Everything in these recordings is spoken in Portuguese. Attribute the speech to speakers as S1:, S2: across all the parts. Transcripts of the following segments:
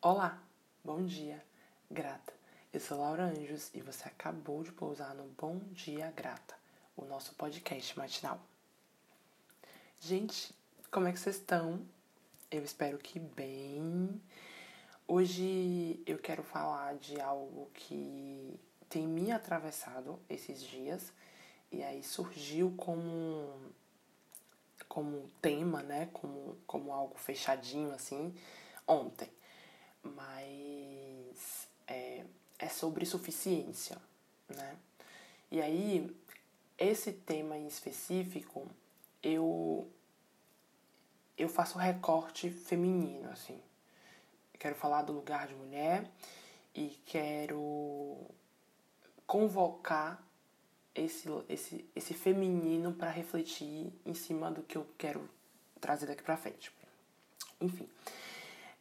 S1: Olá, bom dia, grata. Eu sou Laura Anjos e você acabou de pousar no Bom Dia Grata, o nosso podcast matinal. Gente, como é que vocês estão? Eu espero que bem. Hoje eu quero falar de algo que tem me atravessado esses dias e aí surgiu como como tema, né, como como algo fechadinho assim ontem mas é, é sobre suficiência, né? E aí, esse tema em específico, eu eu faço recorte feminino, assim. quero falar do lugar de mulher e quero convocar esse, esse, esse feminino para refletir em cima do que eu quero trazer daqui para frente. Enfim,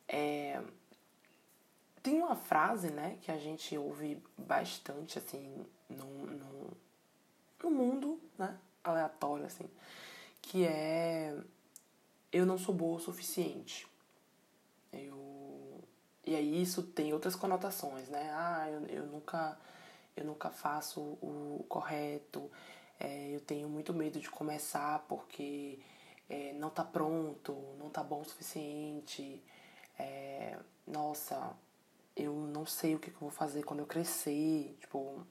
S1: é, tem uma frase, né, que a gente ouve bastante, assim, no, no, no mundo, né, aleatório, assim, que é eu não sou boa o suficiente. Eu... E aí isso tem outras conotações, né? Ah, eu, eu nunca eu nunca faço o correto, é, eu tenho muito medo de começar porque é, não tá pronto, não tá bom o suficiente. É, nossa, eu não sei o que, eu vou fazer quando eu crescer, tipo,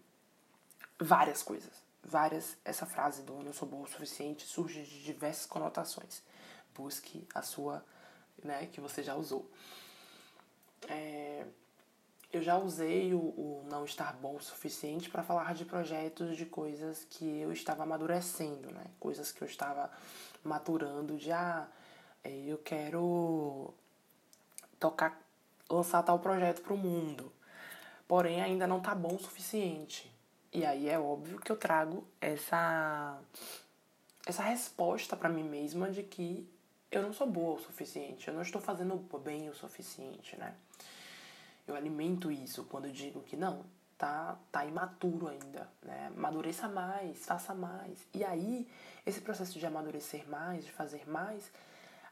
S1: várias coisas. Várias, essa frase do não sou bom o suficiente surge de diversas conotações. Busque a sua, né, que você já usou. É, eu já usei o, o não estar bom o suficiente para falar de projetos, de coisas que eu estava amadurecendo, né? Coisas que eu estava maturando de, ah, eu quero tocar lançar tal projeto para o mundo. Porém, ainda não tá bom o suficiente. E aí é óbvio que eu trago essa essa resposta para mim mesma de que eu não sou boa o suficiente, eu não estou fazendo bem o suficiente, né? Eu alimento isso quando eu digo que não, tá tá imaturo ainda, né? Amadureça mais, faça mais. E aí, esse processo de amadurecer mais, de fazer mais,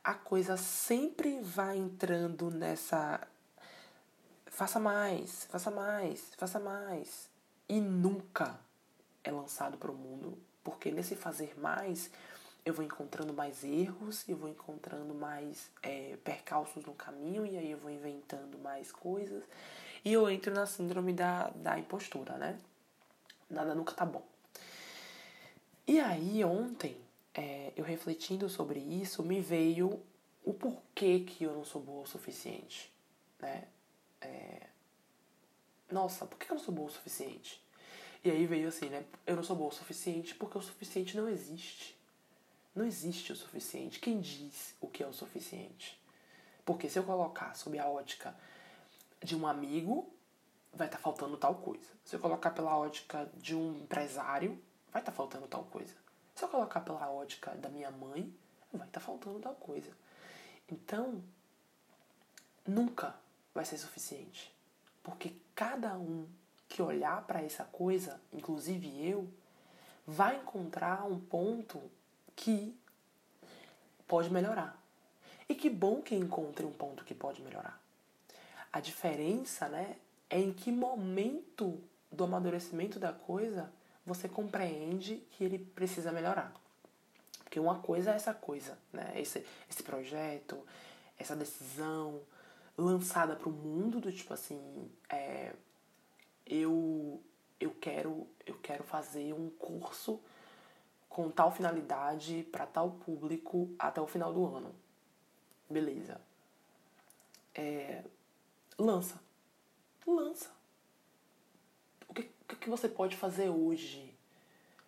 S1: a coisa sempre vai entrando nessa faça mais, faça mais, faça mais. E nunca é lançado para o mundo, porque nesse fazer mais eu vou encontrando mais erros, eu vou encontrando mais é, percalços no caminho, e aí eu vou inventando mais coisas, e eu entro na síndrome da, da impostura, né? Nada nunca tá bom. E aí, ontem, é, eu refletindo sobre isso, me veio o porquê que eu não sou boa o suficiente, né? É, nossa, por que eu não sou boa o suficiente? E aí veio assim, né? Eu não sou boa o suficiente porque o suficiente não existe. Não existe o suficiente. Quem diz o que é o suficiente? Porque se eu colocar sob a ótica de um amigo, vai estar tá faltando tal coisa. Se eu colocar pela ótica de um empresário, vai estar tá faltando tal coisa. Se eu colocar pela ótica da minha mãe, vai estar tá faltando tal coisa. Então, nunca vai ser suficiente. Porque cada um que olhar para essa coisa, inclusive eu, vai encontrar um ponto que pode melhorar. E que bom que encontre um ponto que pode melhorar. A diferença, né, é em que momento do amadurecimento da coisa você compreende que ele precisa melhorar. Porque uma coisa é essa coisa, né? Esse, esse projeto, essa decisão, lançada para o mundo do tipo assim, é, eu eu quero eu quero fazer um curso com tal finalidade para tal público até o final do ano. Beleza. É, lança. Lança. O que, o que você pode fazer hoje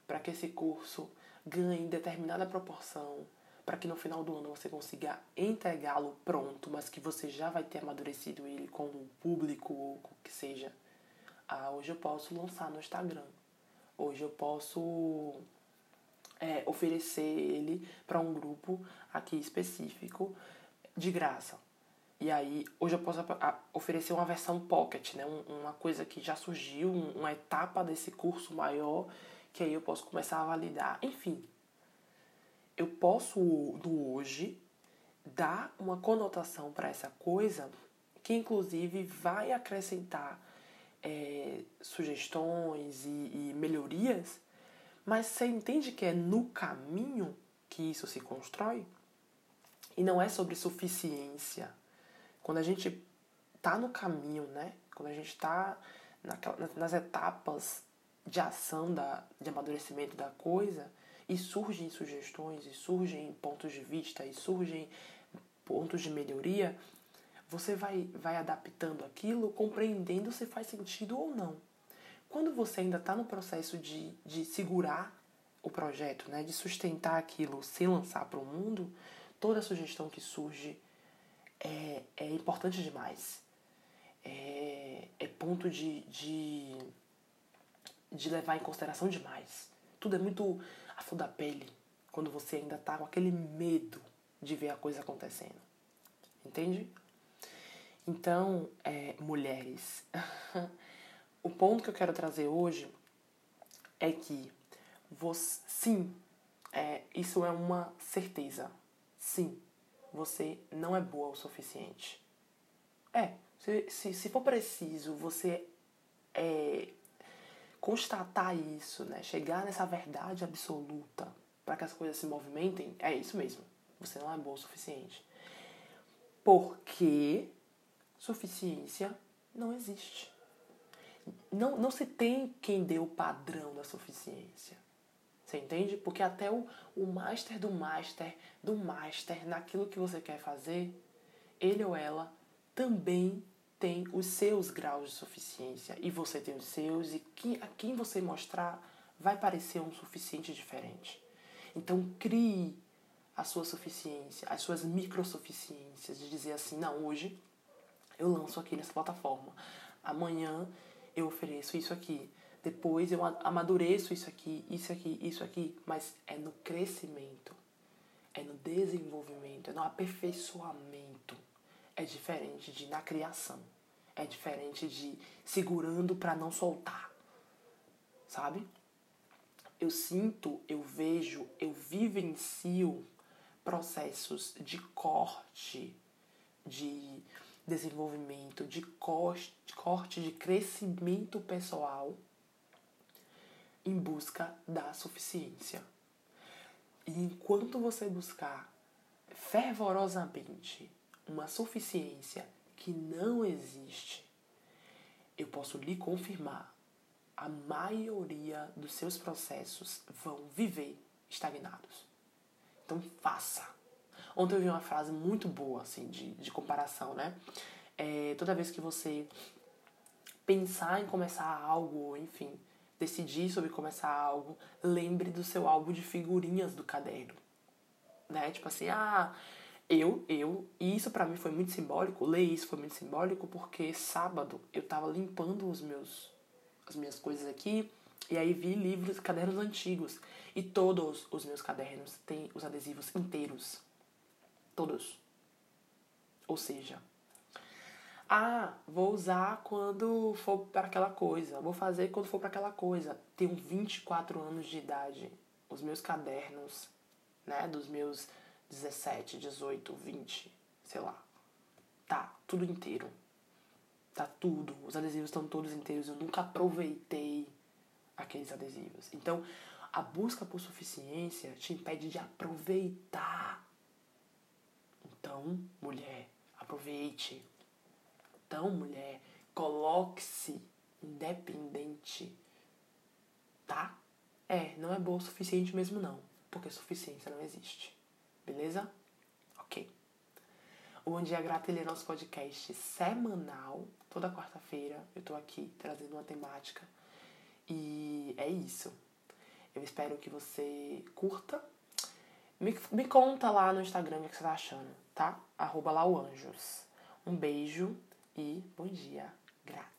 S1: para que esse curso ganhe determinada proporção para que no final do ano você consiga entregá-lo pronto, mas que você já vai ter amadurecido ele com o público ou o que seja. Ah, hoje eu posso lançar no Instagram. Hoje eu posso é, oferecer ele para um grupo aqui específico de graça. E aí, hoje eu posso oferecer uma versão pocket, né? uma coisa que já surgiu, uma etapa desse curso maior, que aí eu posso começar a validar. Enfim, eu posso do hoje dar uma conotação para essa coisa que inclusive vai acrescentar é, sugestões e, e melhorias, mas você entende que é no caminho que isso se constrói? E não é sobre suficiência. Quando a gente tá no caminho, né? Quando a gente está nas etapas de ação, da, de amadurecimento da coisa, e surgem sugestões, e surgem pontos de vista, e surgem pontos de melhoria, você vai, vai adaptando aquilo, compreendendo se faz sentido ou não. Quando você ainda está no processo de, de segurar o projeto, né, de sustentar aquilo sem lançar para o mundo, toda sugestão que surge é, é importante demais. É, é ponto de, de, de levar em consideração demais. Tudo é muito a flor da pele quando você ainda está com aquele medo de ver a coisa acontecendo. Entende? Então, é, mulheres, o ponto que eu quero trazer hoje é que você, sim, é, isso é uma certeza. Sim, você não é boa o suficiente. É, se, se, se for preciso você é, constatar isso, né, chegar nessa verdade absoluta para que as coisas se movimentem, é isso mesmo. Você não é boa o suficiente. Porque suficiência não existe. Não, não se tem quem dê o padrão da suficiência. Você entende? Porque até o, o master do master do master naquilo que você quer fazer, ele ou ela também tem os seus graus de suficiência e você tem os seus e que, a quem você mostrar vai parecer um suficiente diferente. Então crie a sua suficiência, as suas microsuficiências de dizer assim, não, hoje eu lanço aqui nessa plataforma. Amanhã eu ofereço isso aqui. Depois eu amadureço isso aqui, isso aqui, isso aqui. Mas é no crescimento, é no desenvolvimento, é no aperfeiçoamento. É diferente de na criação. É diferente de segurando para não soltar. Sabe? Eu sinto, eu vejo, eu vivencio processos de corte, de desenvolvimento, de corte, de crescimento pessoal em busca da suficiência. E enquanto você buscar fervorosamente uma suficiência que não existe, eu posso lhe confirmar, a maioria dos seus processos vão viver estagnados. Então faça. Ontem eu vi uma frase muito boa, assim, de, de comparação, né? É, toda vez que você pensar em começar algo, enfim, decidir sobre começar algo, lembre do seu álbum de figurinhas do caderno. Né? Tipo assim, ah, eu, eu, e isso para mim foi muito simbólico, ler isso foi muito simbólico porque sábado eu tava limpando os meus as minhas coisas aqui e aí vi livros, cadernos antigos e todos os meus cadernos têm os adesivos inteiros. Todos. Ou seja, ah, vou usar quando for para aquela coisa, vou fazer quando for para aquela coisa. Tenho 24 anos de idade. Os meus cadernos, né, dos meus 17, 18, 20, sei lá. Tá tudo inteiro. Tá tudo. Os adesivos estão todos inteiros. Eu nunca aproveitei aqueles adesivos. Então, a busca por suficiência te impede de aproveitar então, mulher, aproveite. Então, mulher, coloque-se independente. Tá? É, não é boa o suficiente mesmo não, porque suficiência não existe. Beleza? Ok. O Bom Dia Grata ele é nosso podcast semanal. Toda quarta-feira eu tô aqui trazendo uma temática. E é isso. Eu espero que você curta. Me, me conta lá no Instagram o que você tá achando tá? Arroba Lauanjos. Um beijo e bom dia. Graças.